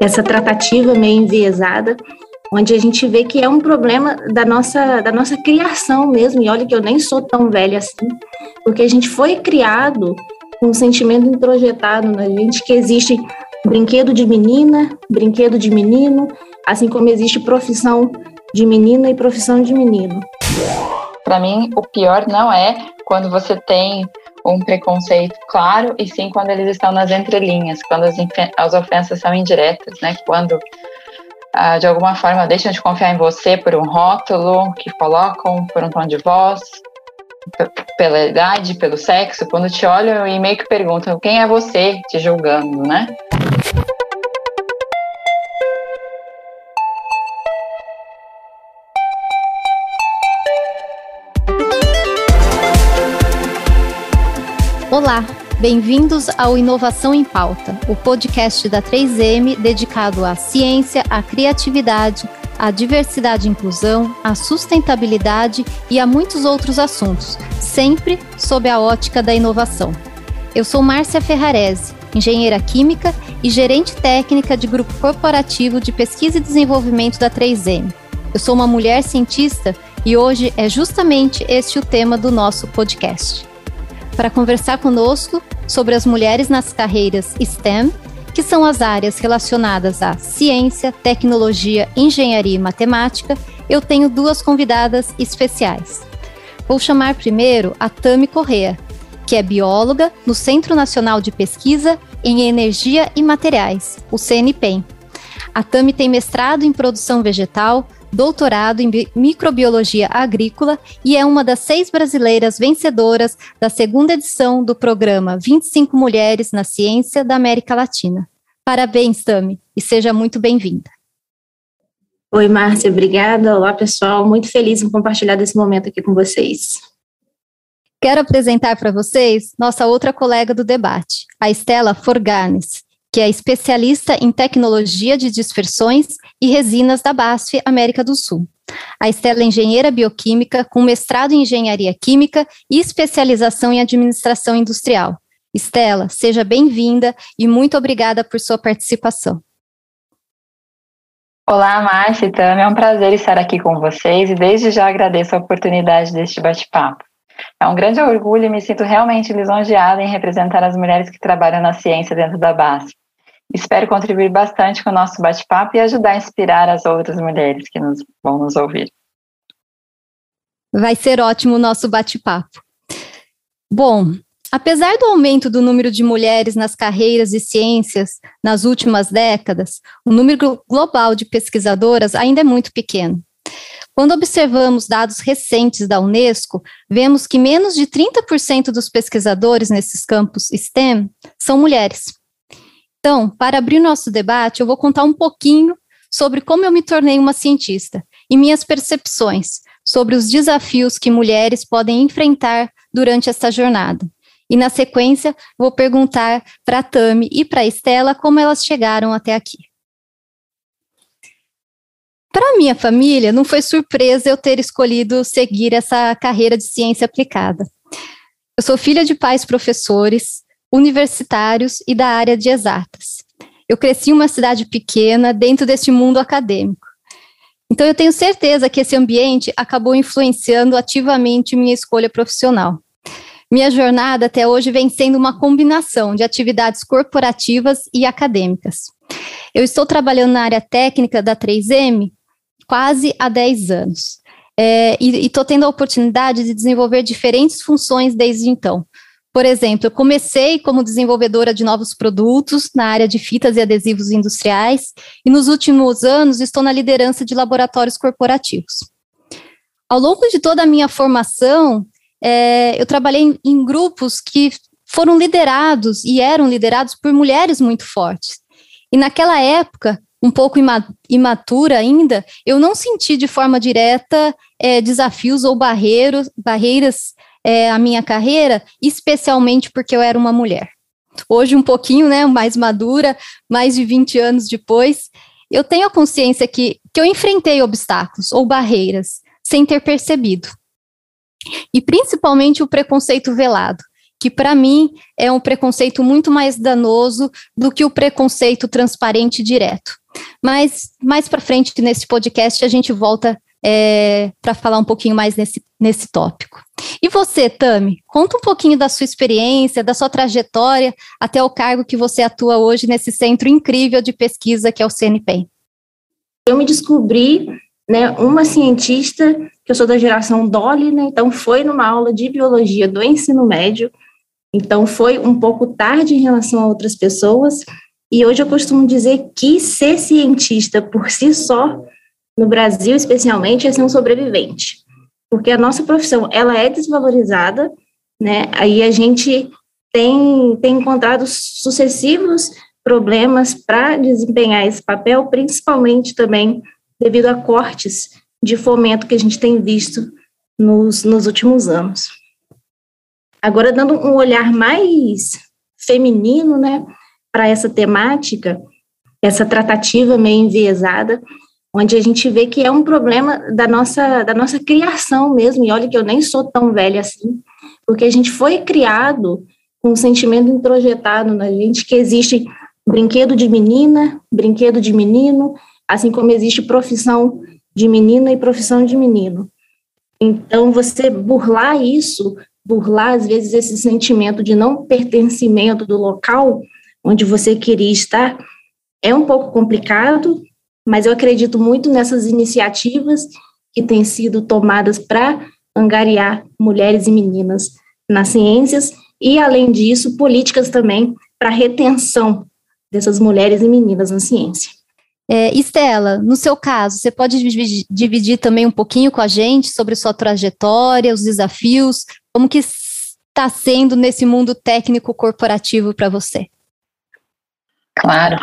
essa tratativa meio enviesada, onde a gente vê que é um problema da nossa, da nossa criação mesmo, e olha que eu nem sou tão velha assim, porque a gente foi criado com um sentimento introjetado na gente que existe brinquedo de menina, brinquedo de menino, assim como existe profissão de menina e profissão de menino. Para mim, o pior não é quando você tem um preconceito claro, e sim quando eles estão nas entrelinhas, quando as, as ofensas são indiretas, né? Quando ah, de alguma forma deixam de confiar em você por um rótulo que colocam, por um tom de voz, pela idade, pelo sexo, quando te olham e meio que perguntam quem é você te julgando, né? Olá, bem-vindos ao Inovação em Pauta, o podcast da 3M dedicado à ciência, à criatividade, à diversidade e inclusão, à sustentabilidade e a muitos outros assuntos, sempre sob a ótica da inovação. Eu sou Márcia Ferrarese, engenheira química e gerente técnica de grupo corporativo de pesquisa e desenvolvimento da 3M. Eu sou uma mulher cientista e hoje é justamente este o tema do nosso podcast para conversar conosco sobre as mulheres nas carreiras STEM, que são as áreas relacionadas à ciência, tecnologia, engenharia e matemática, eu tenho duas convidadas especiais. Vou chamar primeiro a Tami Correa, que é bióloga no Centro Nacional de Pesquisa em Energia e Materiais, o CNPEM. A Tami tem mestrado em produção vegetal, doutorado em microbiologia agrícola e é uma das seis brasileiras vencedoras da segunda edição do programa 25 Mulheres na Ciência da América Latina. Parabéns, Tami, e seja muito bem-vinda. Oi, Márcia, obrigada. Olá, pessoal. Muito feliz em compartilhar desse momento aqui com vocês. Quero apresentar para vocês nossa outra colega do debate, a Estela Forganes que é especialista em tecnologia de dispersões e resinas da BASF América do Sul. A Estela é engenheira bioquímica com mestrado em engenharia química e especialização em administração industrial. Estela, seja bem-vinda e muito obrigada por sua participação. Olá, Márcia e Tami, é um prazer estar aqui com vocês e desde já agradeço a oportunidade deste bate-papo. É um grande orgulho e me sinto realmente lisonjeada em representar as mulheres que trabalham na ciência dentro da BASF. Espero contribuir bastante com o nosso bate-papo e ajudar a inspirar as outras mulheres que nos, vão nos ouvir. Vai ser ótimo o nosso bate-papo. Bom, apesar do aumento do número de mulheres nas carreiras de ciências nas últimas décadas, o número global de pesquisadoras ainda é muito pequeno. Quando observamos dados recentes da Unesco, vemos que menos de 30% dos pesquisadores nesses campos STEM são mulheres. Então, para abrir nosso debate, eu vou contar um pouquinho sobre como eu me tornei uma cientista e minhas percepções sobre os desafios que mulheres podem enfrentar durante esta jornada. E na sequência, vou perguntar para a Tami e para a Estela como elas chegaram até aqui. Para minha família, não foi surpresa eu ter escolhido seguir essa carreira de ciência aplicada. Eu sou filha de pais professores, universitários e da área de exatas. Eu cresci em uma cidade pequena dentro deste mundo acadêmico. Então, eu tenho certeza que esse ambiente acabou influenciando ativamente minha escolha profissional. Minha jornada até hoje vem sendo uma combinação de atividades corporativas e acadêmicas. Eu estou trabalhando na área técnica da 3M quase há 10 anos. É, e estou tendo a oportunidade de desenvolver diferentes funções desde então, por exemplo, eu comecei como desenvolvedora de novos produtos na área de fitas e adesivos industriais e nos últimos anos estou na liderança de laboratórios corporativos. Ao longo de toda a minha formação, é, eu trabalhei em, em grupos que foram liderados e eram liderados por mulheres muito fortes. E naquela época, um pouco imatura ainda, eu não senti de forma direta é, desafios ou barreiros, barreiras é, a minha carreira, especialmente porque eu era uma mulher. Hoje, um pouquinho né, mais madura, mais de 20 anos depois, eu tenho a consciência que, que eu enfrentei obstáculos ou barreiras sem ter percebido. E principalmente o preconceito velado, que para mim é um preconceito muito mais danoso do que o preconceito transparente direto. Mas mais para frente nesse podcast a gente volta é, para falar um pouquinho mais nesse, nesse tópico. E você, Tami, conta um pouquinho da sua experiência, da sua trajetória até o cargo que você atua hoje nesse centro incrível de pesquisa que é o CNPEM. Eu me descobri né, uma cientista, que eu sou da geração Dolly, né, então foi numa aula de biologia do ensino médio, então foi um pouco tarde em relação a outras pessoas, e hoje eu costumo dizer que ser cientista por si só no Brasil, especialmente, é ser um sobrevivente, porque a nossa profissão ela é desvalorizada, né? Aí a gente tem, tem encontrado sucessivos problemas para desempenhar esse papel, principalmente também devido a cortes de fomento que a gente tem visto nos, nos últimos anos. Agora, dando um olhar mais feminino, né, para essa temática, essa tratativa meio enviesada, onde a gente vê que é um problema da nossa, da nossa criação mesmo, e olha que eu nem sou tão velha assim, porque a gente foi criado com um sentimento introjetado na gente que existe brinquedo de menina, brinquedo de menino, assim como existe profissão de menina e profissão de menino. Então, você burlar isso, burlar às vezes esse sentimento de não pertencimento do local onde você queria estar, é um pouco complicado, mas eu acredito muito nessas iniciativas que têm sido tomadas para angariar mulheres e meninas nas ciências e, além disso, políticas também para retenção dessas mulheres e meninas na ciência. É, Estela, no seu caso, você pode dividir, dividir, também um pouquinho com a gente sobre sua trajetória, os desafios, como que está sendo nesse mundo técnico corporativo para você? Claro.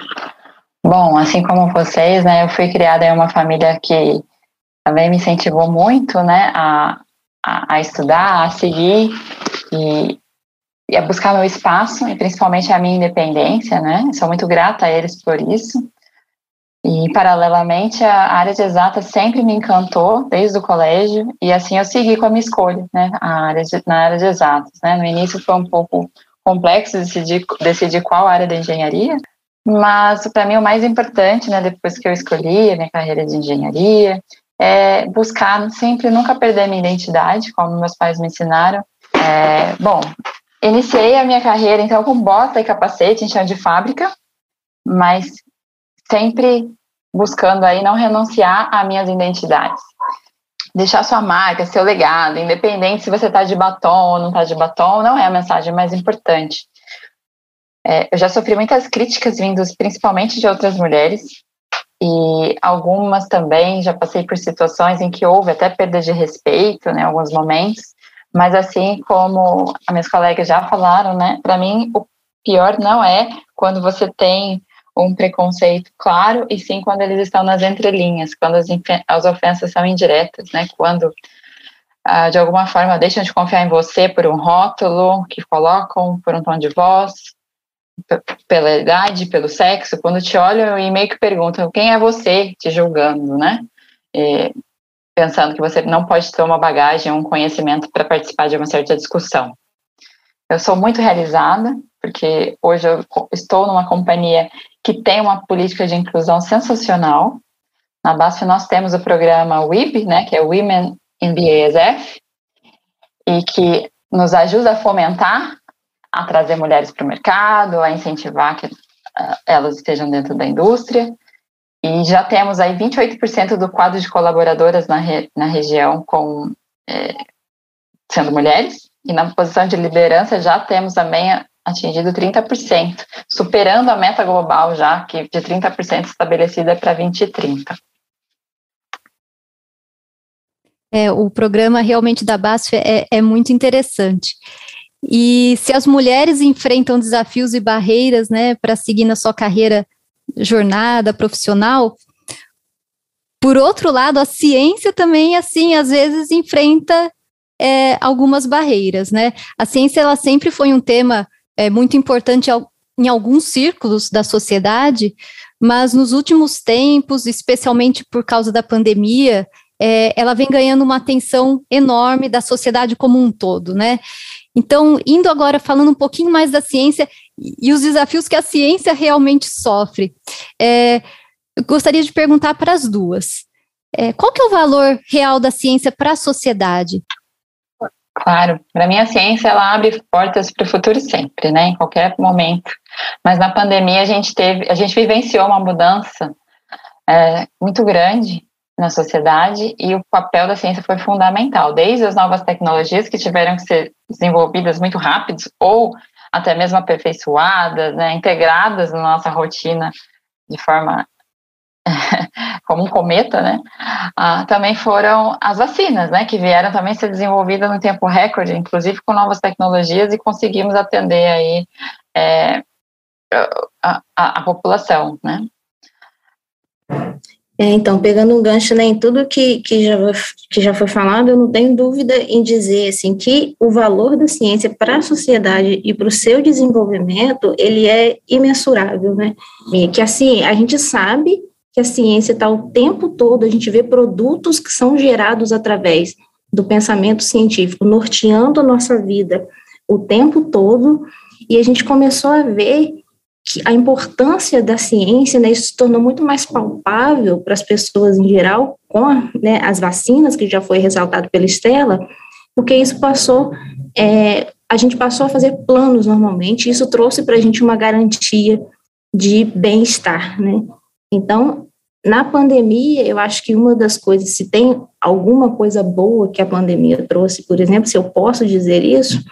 Bom, assim como vocês, né, eu fui criada em uma família que também me incentivou muito, né, a, a, a estudar, a seguir e, e, a buscar meu espaço e principalmente a minha independência, né. sou muito grata a eles por isso. E paralelamente a área de exata sempre me encantou desde o colégio e assim eu segui com a minha escolha, né, a área de, na área de exatas, né. No início foi um pouco complexo decidir decidir qual área da engenharia, mas para mim o mais importante, né, depois que eu escolhi a minha carreira de engenharia, é buscar sempre nunca perder minha identidade, como meus pais me ensinaram. É, bom, iniciei a minha carreira então com bota e capacete em chão de fábrica, mas sempre buscando aí não renunciar a minhas identidades. Deixar sua marca, seu legado, independente se você está de batom ou não está de batom, não é a mensagem mais importante. É, eu já sofri muitas críticas vindas principalmente de outras mulheres, e algumas também já passei por situações em que houve até perda de respeito, né, em alguns momentos, mas assim como as minhas colegas já falaram, né, para mim o pior não é quando você tem um preconceito claro, e sim quando eles estão nas entrelinhas, quando as, as ofensas são indiretas, né, quando ah, de alguma forma deixam de confiar em você por um rótulo que colocam, por um tom de voz, pela idade, pelo sexo, quando te olham e meio que perguntam quem é você, te julgando, né? E, pensando que você não pode ter uma bagagem, um conhecimento para participar de uma certa discussão. Eu sou muito realizada, porque hoje eu estou numa companhia que tem uma política de inclusão sensacional. Na BASF nós temos o programa WIB, né, que é Women in BASF, e que nos ajuda a fomentar a trazer mulheres para o mercado, a incentivar que uh, elas estejam dentro da indústria. E já temos aí 28% do quadro de colaboradoras na, re, na região com é, sendo mulheres, e na posição de liderança já temos também atingido 30%, superando a meta global já, que de 30% estabelecida para 2030. É, o programa realmente da BASF é, é muito interessante. E se as mulheres enfrentam desafios e barreiras, né, para seguir na sua carreira, jornada profissional, por outro lado, a ciência também, assim, às vezes enfrenta é, algumas barreiras, né? A ciência, ela sempre foi um tema é, muito importante em alguns círculos da sociedade, mas nos últimos tempos, especialmente por causa da pandemia, é, ela vem ganhando uma atenção enorme da sociedade como um todo, né? Então, indo agora falando um pouquinho mais da ciência e os desafios que a ciência realmente sofre, é, eu gostaria de perguntar para as duas. É, qual que é o valor real da ciência para a sociedade? Claro, para mim a ciência ela abre portas para o futuro sempre, né? Em qualquer momento. Mas na pandemia a gente teve, a gente vivenciou uma mudança é, muito grande na sociedade e o papel da ciência foi fundamental, desde as novas tecnologias que tiveram que ser desenvolvidas muito rápido ou até mesmo aperfeiçoadas, né, integradas na nossa rotina de forma como um cometa, né? Ah, também foram as vacinas, né? Que vieram também ser desenvolvidas no tempo recorde, inclusive com novas tecnologias e conseguimos atender aí é, a, a, a população, né? É, então, pegando um gancho né, em tudo que, que, já, que já foi falado, eu não tenho dúvida em dizer assim, que o valor da ciência para a sociedade e para o seu desenvolvimento, ele é imensurável, né? E que assim, a gente sabe que a ciência está o tempo todo, a gente vê produtos que são gerados através do pensamento científico, norteando a nossa vida o tempo todo, e a gente começou a ver que a importância da ciência, né, isso se tornou muito mais palpável para as pessoas em geral, com né, as vacinas, que já foi ressaltado pela Estela, porque isso passou, é, a gente passou a fazer planos normalmente, e isso trouxe para a gente uma garantia de bem-estar, né? Então, na pandemia, eu acho que uma das coisas, se tem alguma coisa boa que a pandemia trouxe, por exemplo, se eu posso dizer isso,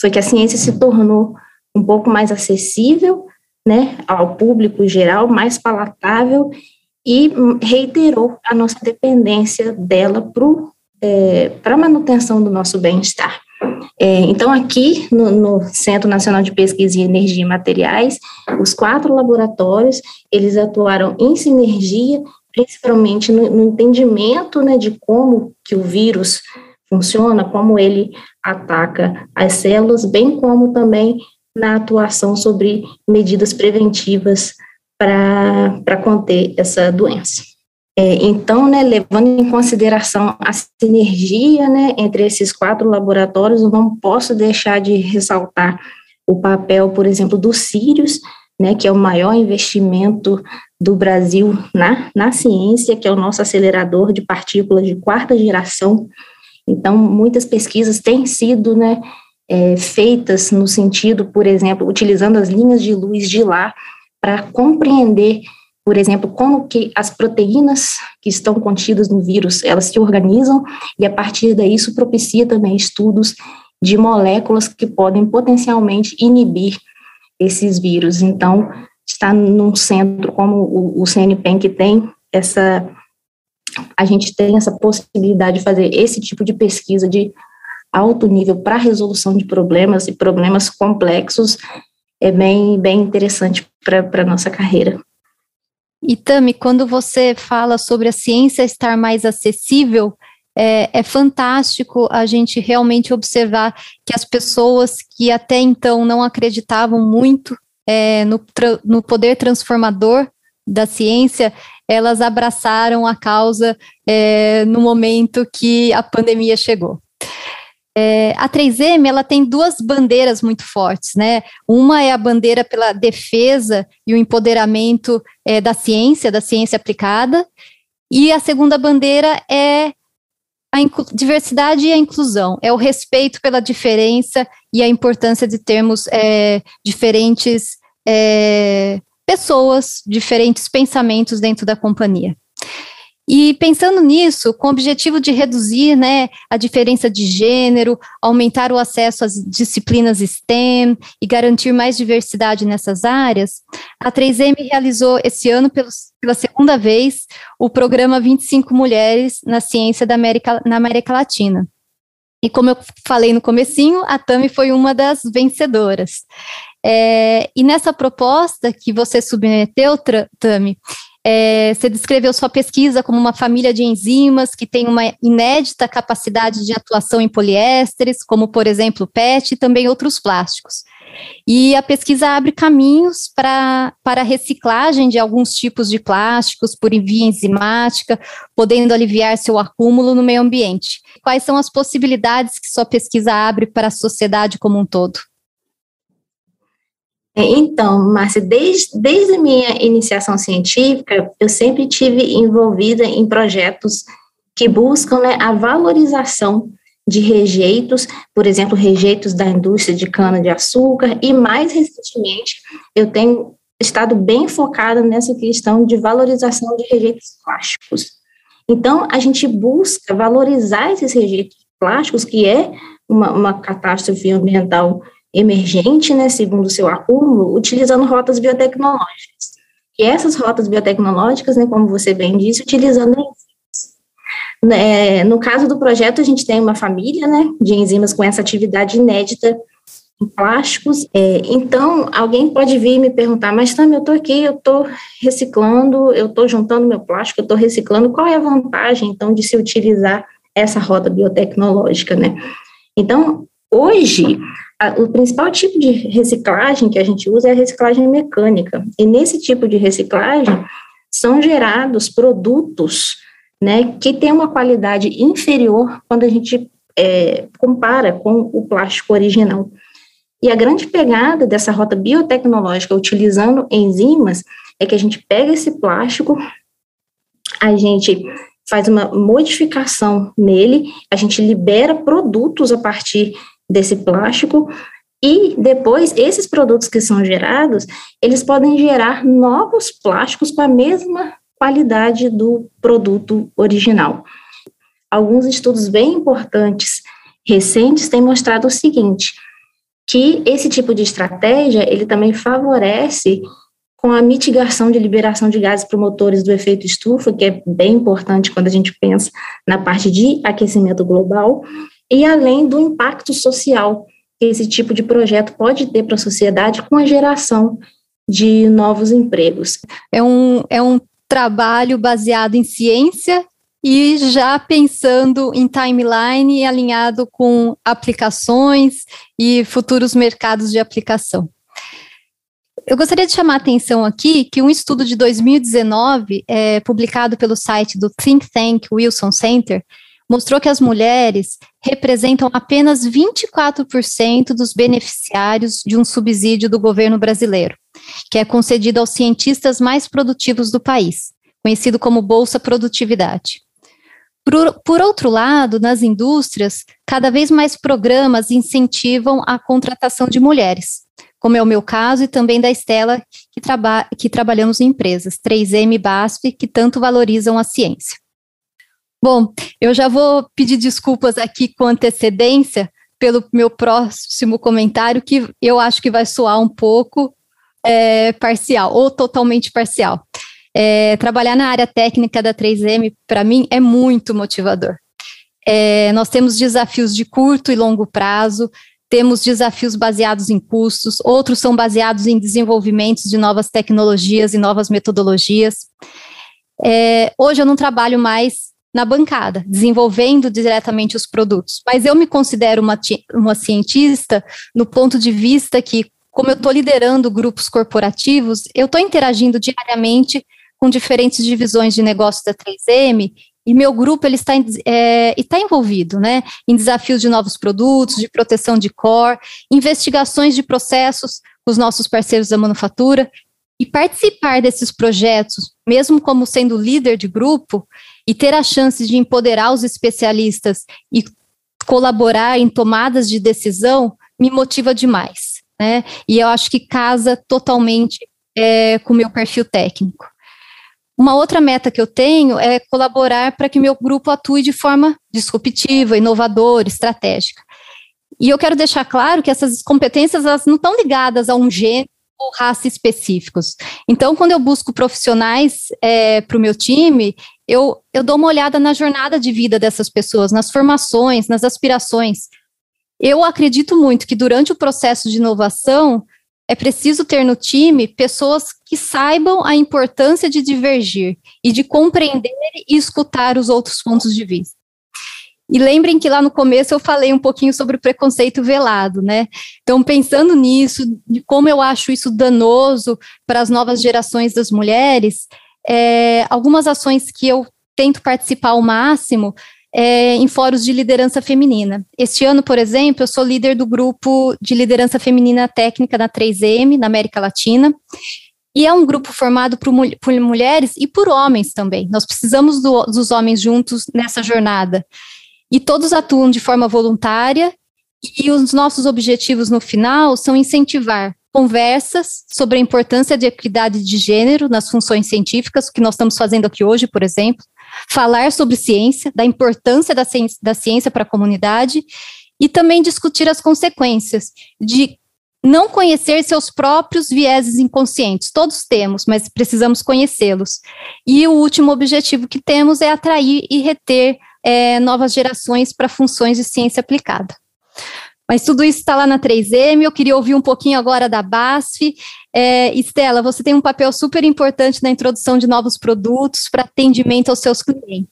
foi que a ciência se tornou um pouco mais acessível, né, ao público geral, mais palatável e reiterou a nossa dependência dela para é, a manutenção do nosso bem-estar. É, então, aqui no, no, Centro Nacional de Pesquisa em Energia e Materiais, os quatro laboratórios, eles atuaram em sinergia, principalmente no, no entendimento né, de como que o vírus funciona, como ele ataca as células, bem como também na atuação sobre medidas preventivas para conter essa doença. É, então, né, levando em consideração a sinergia né, entre esses quatro laboratórios, eu não posso deixar de ressaltar o papel, por exemplo, do Sirius, né, que é o maior investimento do Brasil na, na ciência, que é o nosso acelerador de partículas de quarta geração. Então, muitas pesquisas têm sido né, é, feitas no sentido, por exemplo, utilizando as linhas de luz de lá para compreender, por exemplo, como que as proteínas que estão contidas no vírus, elas se organizam e a partir daí isso propicia também estudos de moléculas que podem potencialmente inibir esses vírus. Então, está num centro como o, o CNPEM que tem essa a gente tem essa possibilidade de fazer esse tipo de pesquisa de alto nível para resolução de problemas e problemas complexos é bem, bem interessante para a nossa carreira. E Tami, quando você fala sobre a ciência estar mais acessível, é, é, fantástico a gente realmente observar que as pessoas que até então não acreditavam muito é, no, no poder transformador da ciência, elas abraçaram a causa é, no momento que a pandemia chegou. É, a 3M ela tem duas bandeiras muito fortes, né? Uma é a bandeira pela defesa e o empoderamento é, da ciência, da ciência aplicada, e a segunda bandeira é a diversidade e a inclusão, é o respeito pela diferença e a importância de termos é, diferentes é, pessoas, diferentes pensamentos dentro da companhia. E pensando nisso, com o objetivo de reduzir né, a diferença de gênero, aumentar o acesso às disciplinas STEM e garantir mais diversidade nessas áreas, a 3M realizou esse ano, pela segunda vez, o programa 25 Mulheres na Ciência da América, na América Latina. E como eu falei no comecinho, a Tami foi uma das vencedoras. É, e nessa proposta que você submeteu, Tami, É, você descreveu sua pesquisa como uma família de enzimas que tem uma inédita capacidade de atuação em poliésteres, como, por exemplo, PET e também outros plásticos. E a pesquisa abre caminhos para, para a reciclagem de alguns tipos de plásticos por via enzimática, podendo aliviar seu acúmulo no meio ambiente. Quais são as possibilidades que sua pesquisa abre para a sociedade como um todo? É, então, Márcia, desde, desde a minha iniciação científica, eu sempre tive envolvida em projetos que buscam né, a valorização de rejeitos, por exemplo, rejeitos da indústria de cana-de-açúcar, e mais recentemente eu tenho estado bem focada nessa questão de valorização de rejeitos plásticos. Então, a gente busca valorizar esses rejeitos plásticos, que é uma, uma catástrofe ambiental emergente, né, segundo o seu acúmulo, utilizando rotas biotecnológicas. E essas rotas biotecnológicas, né, como você bem disse, utilizando é, no caso do projeto, a gente tem uma família né, de enzimas com essa atividade inédita em plásticos. É, então, alguém pode vir me perguntar, mas também eu estou aqui, eu estou reciclando, eu estou juntando meu plástico, eu estou reciclando, qual é a vantagem, então, de se utilizar essa roda biotecnológica, né? Então, hoje, a, o principal tipo de reciclagem que a gente usa é a reciclagem mecânica, e nesse tipo de reciclagem são gerados produtos né, que tem uma qualidade inferior quando a gente é, compara com o plástico original. E a grande pegada dessa rota biotecnológica utilizando enzimas é que a gente pega esse plástico, a gente faz uma modificação nele, a gente libera produtos a partir desse plástico e depois esses produtos que são gerados, eles podem gerar novos plásticos com a mesma qualidade do produto original. Alguns estudos bem importantes recentes têm mostrado o seguinte, que esse tipo de estratégia, ele também favorece com a mitigação de liberação de gases promotores do efeito estufa, que é bem importante quando a gente pensa na parte de aquecimento global, e além do impacto social que esse tipo de projeto pode ter para a sociedade com a geração de novos empregos. É um, é um trabalho baseado em ciência e já pensando em timeline alinhado com aplicações e futuros mercados de aplicação. Eu gostaria de chamar a atenção aqui que um estudo de 2019, é, publicado pelo site do Think Tank Wilson Center, mostrou que as mulheres representam apenas 24% dos beneficiários de um subsídio do governo brasileiro que é concedido aos cientistas mais produtivos do país, conhecido como Bolsa Produtividade. Por, por, outro lado, nas indústrias, cada vez mais programas incentivam a contratação de mulheres, como é o meu caso e também da Estela, que, traba, que trabalhamos em empresas, 3M e BASF, que tanto valorizam a ciência. Bom, eu já vou pedir desculpas aqui com antecedência pelo meu próximo comentário, que eu acho que vai soar um pouco é, parcial ou totalmente parcial. É, trabalhar na área técnica da 3M, para mim, é muito motivador. É, nós temos desafios de curto e longo prazo, temos desafios baseados em custos, outros são baseados em desenvolvimentos de novas tecnologias e novas metodologias. É, hoje eu não trabalho mais na bancada, desenvolvendo diretamente os produtos, mas eu me considero uma, uma cientista no ponto de vista que como eu estou liderando grupos corporativos, eu estou interagindo diariamente com diferentes divisões de negócios da 3M e meu grupo ele está, é, está envolvido né, em desafios de novos produtos, de proteção de core, investigações de processos com os nossos parceiros da manufatura. E participar desses projetos, mesmo como sendo líder de grupo, e ter a chance de empoderar os especialistas e colaborar em tomadas de decisão, me motiva demais né? E eu acho que casa totalmente é, com o meu perfil técnico. Uma outra meta que eu tenho é colaborar para que meu grupo atue de forma disruptiva, inovadora, estratégica. E eu quero deixar claro que essas competências elas não estão ligadas a um gênero ou raça específicos. Então, quando eu busco profissionais é, para o meu time, eu, eu dou uma olhada na jornada de vida dessas pessoas, nas formações, nas aspirações, eu acredito muito que durante o processo de inovação, é preciso ter no time pessoas que saibam a importância de divergir e de compreender e escutar os outros pontos de vista. E lembrem que lá no começo eu falei um pouquinho sobre o preconceito velado, né? Então, pensando nisso, de como eu acho isso danoso para as novas gerações das mulheres, é, algumas ações que eu tento participar ao máximo é, em fóruns de liderança feminina. Este ano, por exemplo, eu sou líder do grupo de liderança feminina técnica na 3M, na América Latina. E é um grupo formado por, por mulheres e por homens também. Nós precisamos do, dos homens juntos nessa jornada. E todos atuam de forma voluntária, e os nossos objetivos no final são incentivar conversas sobre a importância de equidade de gênero nas funções científicas, o que nós estamos fazendo aqui hoje, por exemplo, falar sobre ciência, da importância da ciência, da ciência para a comunidade e também discutir as consequências de não conhecer seus próprios vieses inconscientes. Todos temos, mas precisamos conhecê-los. E o último objetivo que temos é atrair e reter é, novas gerações para funções de ciência aplicada. Mas tudo isso está lá na 3M. Eu queria ouvir um pouquinho agora da BASF. É, Estela, você tem um papel super importante na introdução de novos produtos para atendimento aos seus clientes.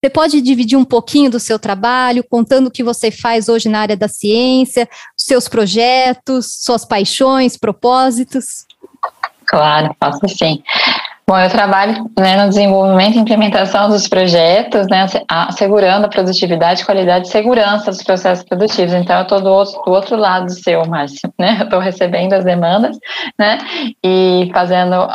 Você pode dividir um pouquinho do seu trabalho, contando o que você faz hoje na área da ciência, seus projetos, suas paixões, propósitos? Claro, faço sim. Bom, eu trabalho né, no desenvolvimento e implementação dos projetos, né, assegurando a produtividade, qualidade e segurança dos processos produtivos. Então, eu estou do do outro lado do seu, Márcio, né? Eu estou recebendo as demandas, né? E fazendo,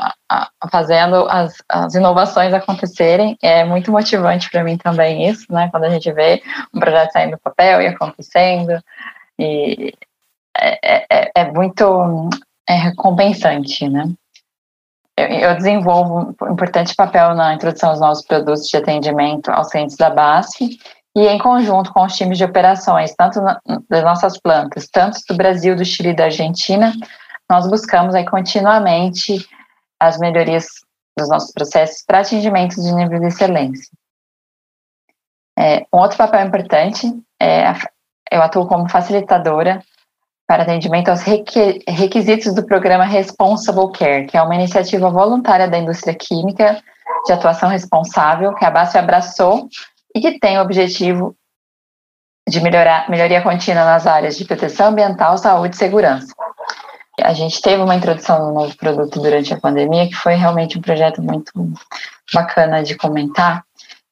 fazendo as, as inovações acontecerem. É muito motivante para mim também isso, né? Quando a gente vê um projeto saindo do papel e acontecendo. E é, é, é muito é recompensante, né? Eu desenvolvo um importante papel na introdução dos novos produtos de atendimento aos clientes da BASF e em conjunto com os times de operações, tanto das nossas plantas, tanto do Brasil, do Chile e da Argentina, nós buscamos aí continuamente as melhorias dos nossos processos para atendimento de nível de excelência. É, um outro papel importante é eu atuo como facilitadora para atendimento aos requisitos do programa Responsible Care, que é uma iniciativa voluntária da indústria química de atuação responsável que a BASF abraçou e que tem o objetivo de melhorar melhoria contínua nas áreas de proteção ambiental, saúde e segurança. A gente teve uma introdução do novo produto durante a pandemia, que foi realmente um projeto muito bacana de comentar,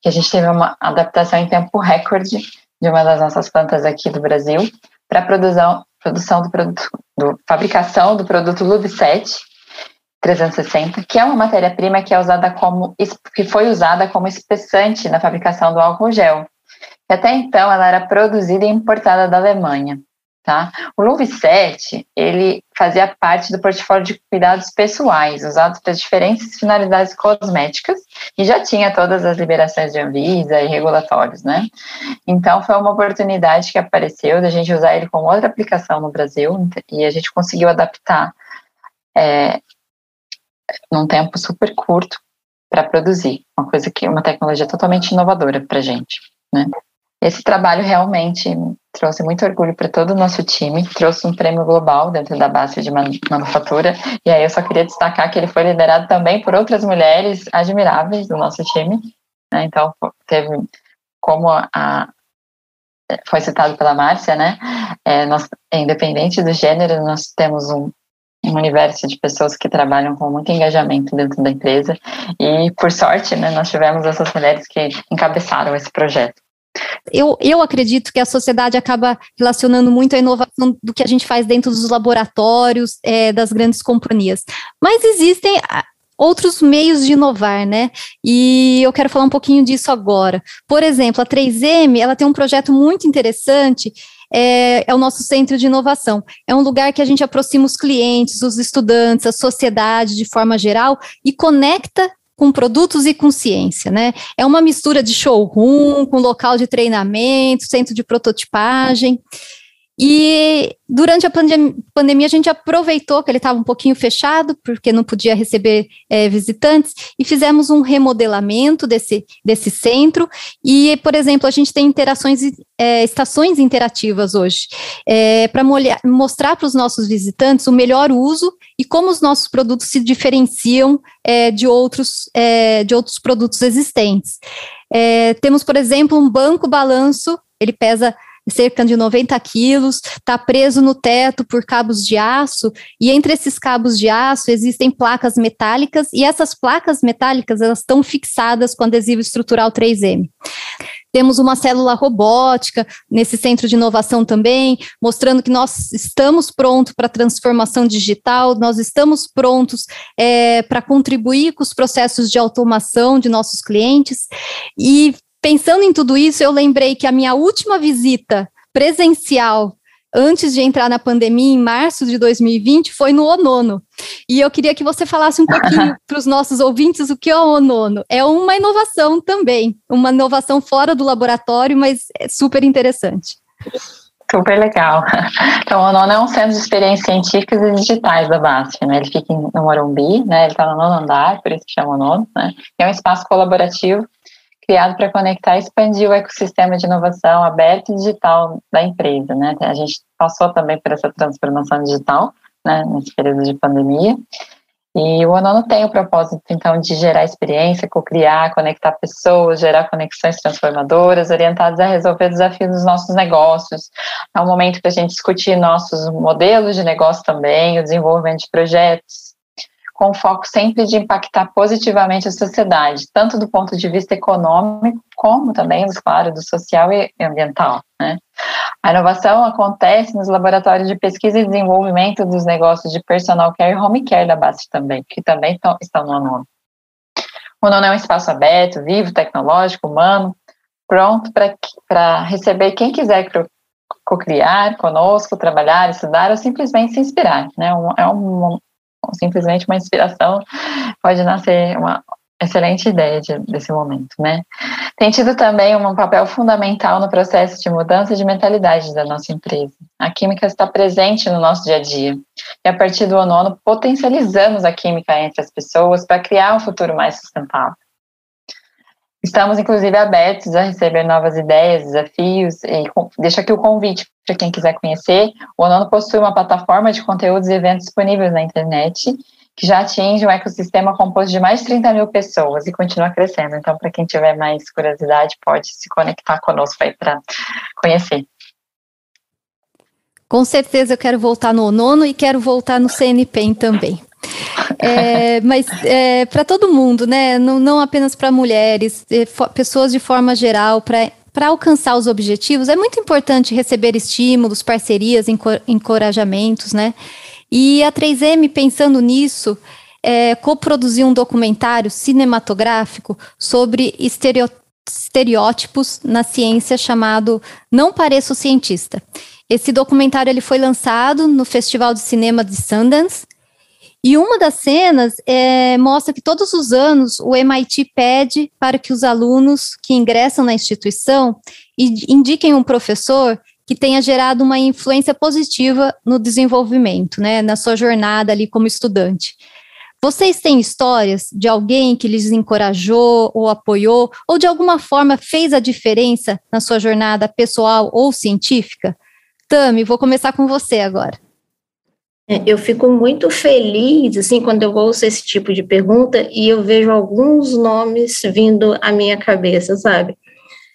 que a gente teve uma adaptação em tempo recorde de uma das nossas plantas aqui do Brasil para produção, produção do produto, do, fabricação do produto Lube7 360, que é uma matéria-prima que é usada como que foi usada como espessante na fabricação do álcool gel. E até então ela era produzida e importada da Alemanha. Tá? O Luve 7, ele fazia parte do portfólio de cuidados pessoais, usados para diferentes finalidades cosméticas, e já tinha todas as liberações de Anvisa e regulatórios, né? Então, foi uma oportunidade que apareceu da gente usar ele com outra aplicação no Brasil, e a gente conseguiu adaptar é, num tempo super curto para produzir, uma coisa que, uma tecnologia totalmente inovadora para gente, né? Esse trabalho realmente trouxe muito orgulho para todo o nosso time, trouxe um prêmio global dentro da base de manufatura, e aí eu só queria destacar que ele foi liderado também por outras mulheres admiráveis do nosso time, né? então teve, como a, foi citado pela Márcia, né, é, nós, independente do gênero, nós temos um, um universo de pessoas que trabalham com muito engajamento dentro da empresa, e por sorte, né, nós tivemos essas mulheres que encabeçaram esse projeto. Eu, eu acredito que a sociedade acaba relacionando muito a inovação do que a gente faz dentro dos laboratórios, é, das grandes companhias. Mas existem ah, outros meios de inovar, né? E eu quero falar um pouquinho disso agora. Por exemplo, a 3M, ela tem um projeto muito interessante é, é, o nosso centro de inovação. É um lugar que a gente aproxima os clientes, os estudantes, a sociedade de forma geral e conecta com produtos e com ciência, né? É uma mistura de showroom com local de treinamento, centro de prototipagem. E durante a pandem pandemia, a gente aproveitou que ele estava um pouquinho fechado, porque não podia receber é, visitantes, e fizemos um remodelamento desse, desse centro. E, por exemplo, a gente tem interações, é, estações interativas hoje, é, para mostrar para os nossos visitantes o melhor uso e como os nossos produtos se diferenciam é, de, outros, é, de outros produtos existentes. É, temos, por exemplo, um banco balanço, ele pesa cerca de 90 quilos, está preso no teto por cabos de aço, e entre esses cabos de aço existem placas metálicas, e essas placas metálicas elas estão fixadas com adesivo estrutural 3M. Temos uma célula robótica nesse centro de inovação também, mostrando que nós estamos prontos para a transformação digital, nós estamos prontos é, para contribuir com os processos de automação de nossos clientes. E pensando em tudo isso, eu lembrei que a minha última visita presencial antes de entrar na pandemia, em março de 2020, foi no Onono. E eu queria que você falasse um pouquinho para os nossos ouvintes o que é o Onono. É uma inovação também, uma inovação fora do laboratório, mas é super interessante. Super legal. Então, o Onono é um centro de experiências científicas e digitais da BASF, né? Ele fica no Morumbi, né? Ele está no nono andar, por isso que chama Onono, né? É um espaço colaborativo criado para conectar e expandir o ecossistema de inovação aberto e digital da empresa, né? A gente passou também por essa transformação digital, né, nesse período de pandemia. E o Onono tem o propósito, então, de gerar experiência, co-criar, conectar pessoas, gerar conexões transformadoras, orientadas a resolver desafios dos nossos negócios. É um momento para a gente discutir nossos modelos de negócio também, o desenvolvimento de projetos, com foco sempre de impactar positivamente a sociedade, tanto do ponto de vista econômico, como também, claro, do social e ambiental. Né? A inovação acontece nos laboratórios de pesquisa e desenvolvimento dos negócios de personal care e home care da base também, que também estão no ONU. O ONU é um espaço aberto, vivo, tecnológico, humano, pronto para receber quem quiser co-criar conosco, trabalhar, estudar ou simplesmente se inspirar. Né? é um, simplesmente uma inspiração pode nascer uma excelente ideia de, desse momento, né? Tem tido também um papel fundamental no processo de mudança de mentalidade da nossa empresa. A química está presente no nosso dia a dia. E a partir do ONU, potencializamos a química entre as pessoas para criar um futuro mais sustentável. Estamos, inclusive, abertos a receber novas ideias, desafios, e deixo aqui o convite para quem quiser conhecer. O ONU possui uma plataforma de conteúdos e eventos disponíveis na internet, que já atinge um ecossistema composto de mais de 30 mil pessoas e continua crescendo. Então, para quem tiver mais curiosidade, pode se conectar conosco aí para conhecer. Com certeza eu quero voltar no nono e quero voltar no CNPEM também. É, mas é, para todo mundo, né? Não, não apenas para mulheres, é, pessoas de forma geral, para alcançar os objetivos, é muito importante receber estímulos, parcerias, encorajamentos, né? E a 3M, pensando nisso, é, coproduziu um documentário cinematográfico sobre estereótipos na ciência chamado Não Pareço Cientista. Esse documentário ele foi lançado no Festival de Cinema de Sundance e uma das cenas é, mostra que todos os anos o MIT pede para que os alunos que ingressam na instituição indiquem um professor que tenha gerado uma influência positiva no desenvolvimento, né, na sua jornada ali como estudante. Vocês têm histórias de alguém que lhes encorajou ou apoiou, ou de alguma forma fez a diferença na sua jornada pessoal ou científica? Tami, vou começar com você agora. É, eu fico muito feliz, assim, quando eu ouço esse tipo de pergunta e eu vejo alguns nomes vindo à minha cabeça, sabe?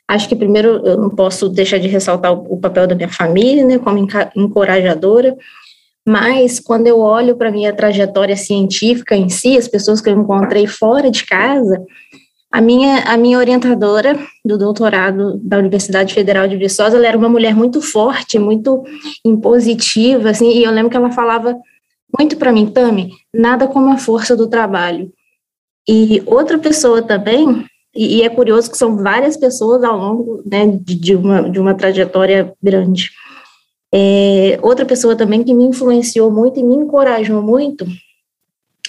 Acho que primeiro eu não posso deixar de ressaltar o, papel da minha família, né, como encorajadora, mas quando eu olho para minha trajetória científica em si, as pessoas que eu encontrei fora de casa, a minha, a minha orientadora do doutorado da Universidade Federal de Viçosa, ela era uma mulher muito forte, muito impositiva, assim, e eu lembro que ela falava muito para mim, Tami, nada como a força do trabalho. E outra pessoa também, e, e é curioso que são várias pessoas ao longo né, de, de, uma, de uma trajetória grande. É, outra pessoa também que me influenciou muito e me encorajou muito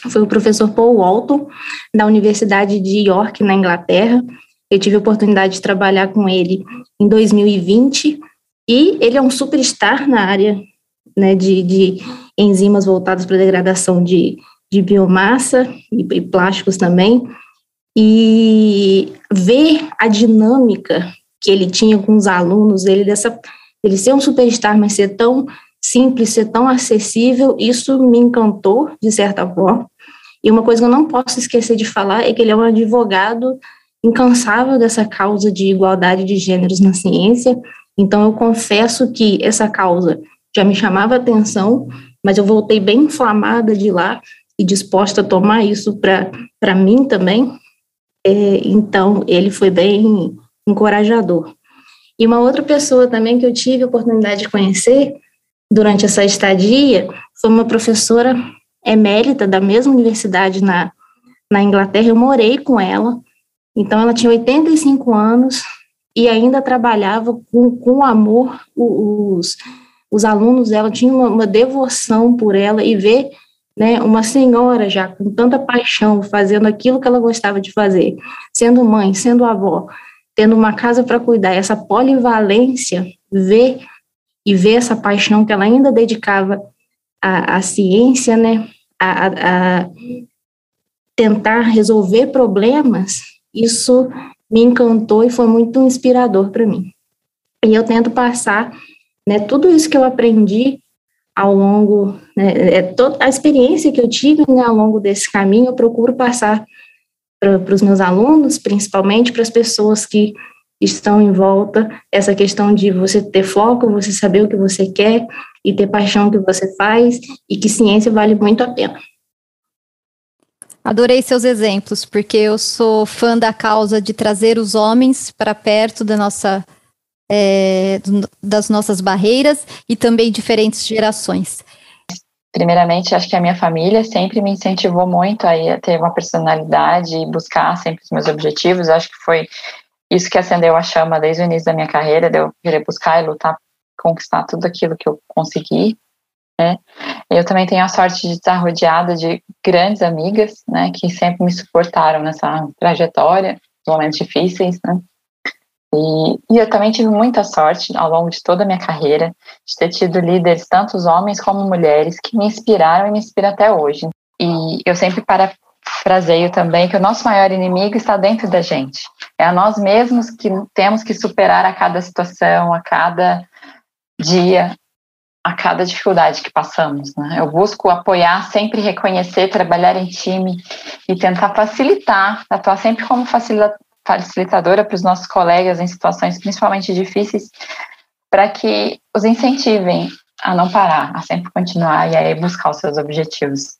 foi o professor Paul Walton, da Universidade de York, na Inglaterra. Eu tive a oportunidade de trabalhar com ele em 2020, E ele é um superstar na área né, de, de enzimas voltadas para degradação de, de biomassa e, e plásticos também. E ver a dinâmica que ele tinha com os alunos, ele dessa ele ser um superstar, mas ser tão simples, ser tão acessível, isso me encantou, de certa forma. E uma coisa que eu não posso esquecer de falar é que ele é um advogado incansável dessa causa de igualdade de gêneros na ciência. Então, eu confesso que essa causa já me chamava atenção, mas eu voltei bem inflamada de lá e disposta a tomar isso para mim também. É, então, ele foi bem encorajador. E uma outra pessoa também que eu tive a oportunidade de conhecer durante essa estadia foi uma professora emérita da mesma universidade na, na Inglaterra. Eu morei com ela, então ela tinha 85 anos e ainda trabalhava com, com amor. Os, os alunos dela tinham uma, uma devoção por ela e ver né, uma senhora já com tanta paixão fazendo aquilo que ela gostava de fazer, sendo mãe, sendo avó, tendo uma casa para cuidar, essa polivalência, ver e ver essa paixão que ela ainda dedicava à, à ciência, né, a, a, tentar resolver problemas, isso me encantou e foi muito inspirador para mim. E eu tento passar, né, tudo isso que eu aprendi ao longo, né, é toda a experiência que eu tive né, ao longo desse caminho, eu procuro passar para os meus alunos, principalmente para as pessoas que estão em volta, essa questão de você ter foco, você saber o que você quer e ter paixão que você faz e que ciência vale muito a pena. Adorei seus exemplos, porque eu sou fã da causa de trazer os homens para perto da nossa, é, das nossas barreiras e também diferentes gerações. Primeiramente, acho que a minha família sempre me incentivou muito a ter uma personalidade e buscar sempre os meus objetivos. Acho que foi isso que acendeu a chama desde o início da minha carreira, de eu querer buscar e lutar, conquistar tudo aquilo que eu consegui. Né? Eu também tenho a sorte de estar rodeada de grandes amigas, né, que sempre me suportaram nessa trajetória, momentos difíceis, né? E, e, eu também tive muita sorte ao longo de toda a minha carreira de ter tido líderes, tanto homens como mulheres, que me inspiraram e me inspiram até hoje. E eu sempre parafraseio também que o nosso maior inimigo está dentro da gente. É a nós mesmos que temos que superar a cada situação, a cada dia, a cada dificuldade que passamos. Né? Eu busco apoiar, sempre reconhecer, trabalhar em time e tentar facilitar, atuar sempre como facilitador facilitadora para os nossos colegas em situações principalmente difíceis, para que os incentivem a não parar, a sempre continuar e a buscar os seus objetivos.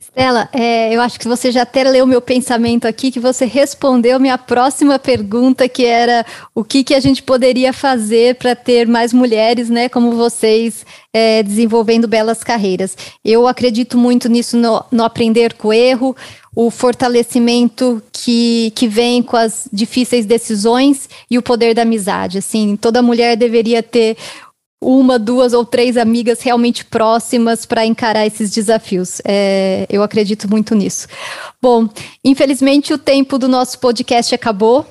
Estela, é, eu acho que você já até leu meu pensamento aqui, que você respondeu minha próxima pergunta, que era o que, que a gente poderia fazer para ter mais mulheres, né, como vocês, é, desenvolvendo belas carreiras. Eu acredito muito nisso, no, no aprender com o erro, o fortalecimento que, que vem com as difíceis decisões e o poder da amizade. Assim, toda mulher deveria ter uma, duas ou três amigas realmente próximas para encarar esses desafios. É, eu acredito muito nisso. Bom, infelizmente o tempo do nosso podcast acabou.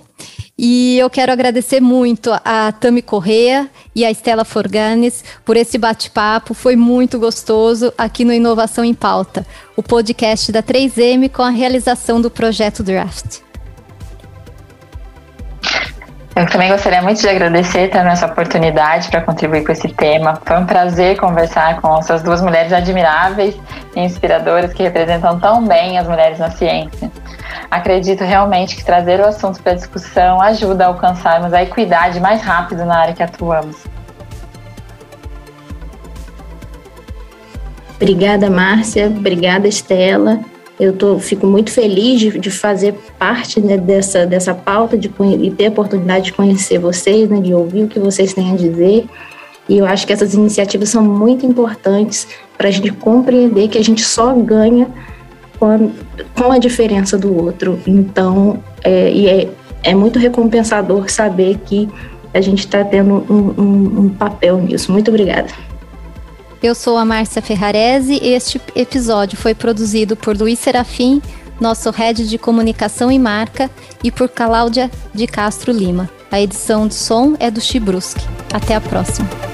E eu quero agradecer muito a Tami Correa e a Estela Forganes por esse bate-papo. Foi muito gostoso aqui no Inovação em Pauta, o podcast da 3M com a realização do projeto Draft. Eu também gostaria muito de agradecer também essa oportunidade para contribuir com esse tema. Foi um prazer conversar com essas duas mulheres admiráveis e inspiradoras que representam tão bem as mulheres na ciência. Acredito realmente que trazer o assunto para discussão ajuda a alcançarmos a equidade mais rápido na área que atuamos. Obrigada, Márcia. Obrigada, Estela. Eu tô, fico muito feliz de, de fazer parte né, dessa, dessa pauta de, e ter a oportunidade de conhecer vocês, né, de ouvir o que vocês têm a dizer. E eu acho que essas iniciativas são muito importantes para a gente compreender que a gente só ganha com a, com a diferença do outro. Então, é, e é, é muito recompensador saber que a gente está tendo um, um, um papel nisso. Muito obrigada. Eu sou a Márcia Ferrarese este episódio foi produzido por Luiz Serafim, nosso head de comunicação e marca, e por Cláudia de Castro Lima. A edição de som é do Chibruski. Até a próxima.